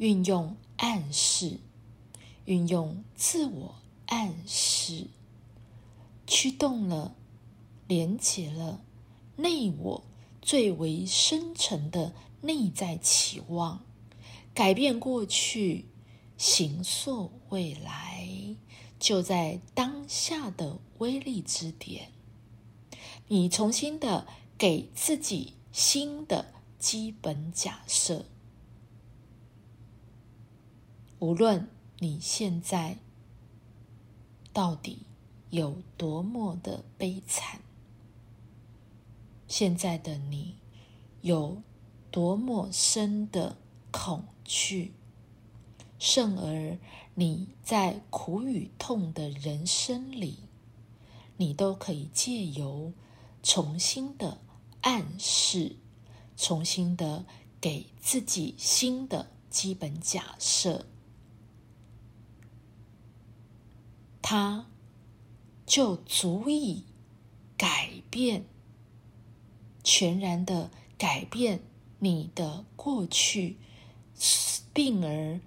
运用暗示，运用自我暗示，驱动了、连接了内我最为深沉的内在期望，改变过去，形塑未来，就在当下的威力之点。你重新的给自己新的基本假设。无论你现在到底有多么的悲惨，现在的你有多么深的恐惧，甚而你在苦与痛的人生里，你都可以借由重新的暗示，重新的给自己新的基本假设。它就足以改变，全然的改变你的过去，并而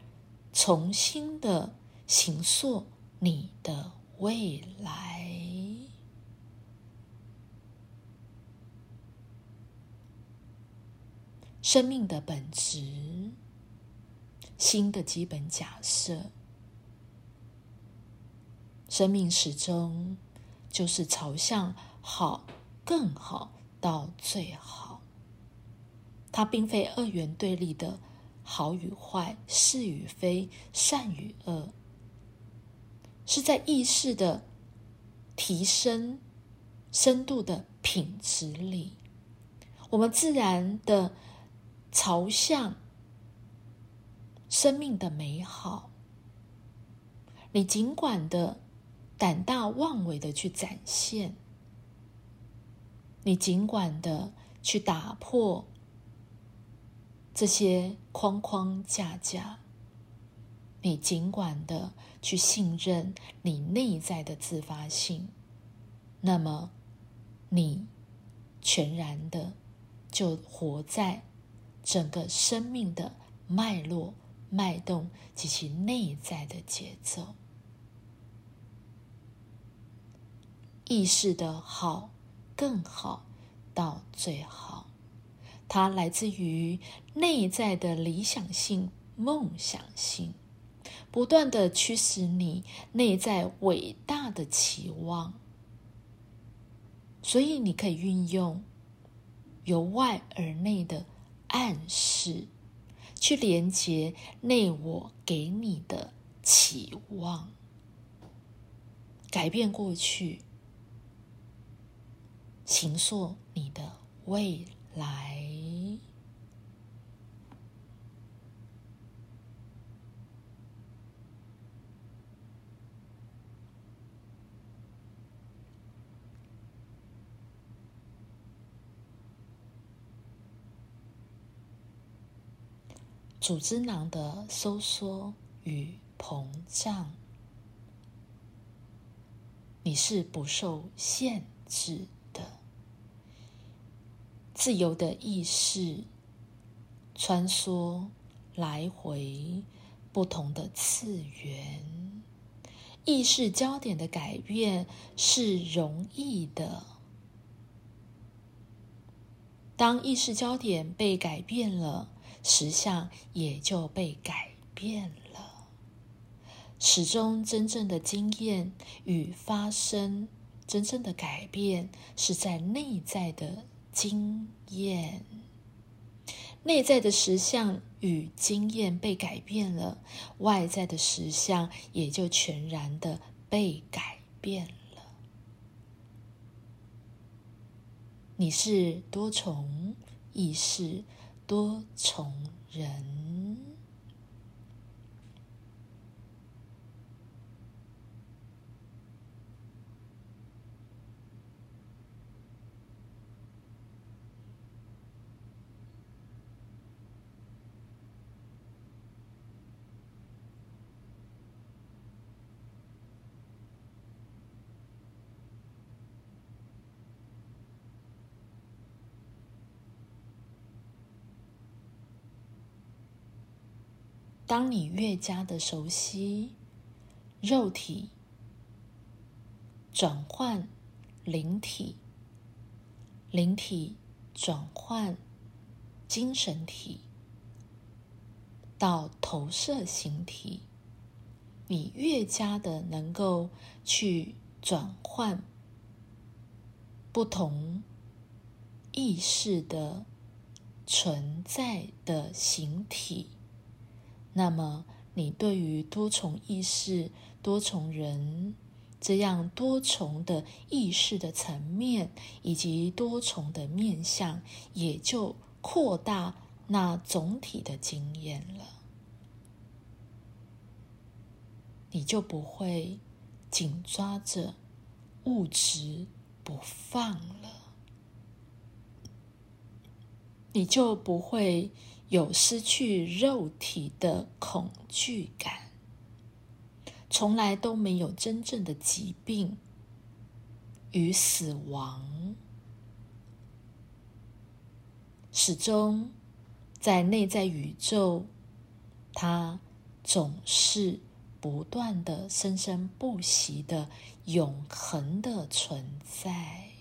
重新的形塑你的未来。生命的本质，新的基本假设。生命始终就是朝向好、更好到最好。它并非二元对立的好与坏、是与非、善与恶，是在意识的提升深度的品质里，我们自然的朝向生命的美好。你尽管的。胆大妄为的去展现，你尽管的去打破这些框框架架，你尽管的去信任你内在的自发性，那么你全然的就活在整个生命的脉络、脉动及其内在的节奏。意识的好，更好，到最好，它来自于内在的理想性、梦想性，不断的驱使你内在伟大的期望。所以，你可以运用由外而内的暗示，去连接内我给你的期望，改变过去。形塑你的未来。组织囊的收缩与膨胀，你是不受限制。自由的意识穿梭来回不同的次元，意识焦点的改变是容易的。当意识焦点被改变了，实相也就被改变了。始终真正的经验与发生，真正的改变是在内在的。经验，内在的实相与经验被改变了，外在的实相也就全然的被改变了。你是多重意识，多重人。当你越加的熟悉肉体转换灵体，灵体转换精神体，到投射形体，你越加的能够去转换不同意识的存在的形体。那么，你对于多重意识、多重人这样多重的意识的层面，以及多重的面相，也就扩大那总体的经验了。你就不会紧抓着物质不放了，你就不会。有失去肉体的恐惧感，从来都没有真正的疾病与死亡，始终在内在宇宙，它总是不断的生生不息的永恒的存在。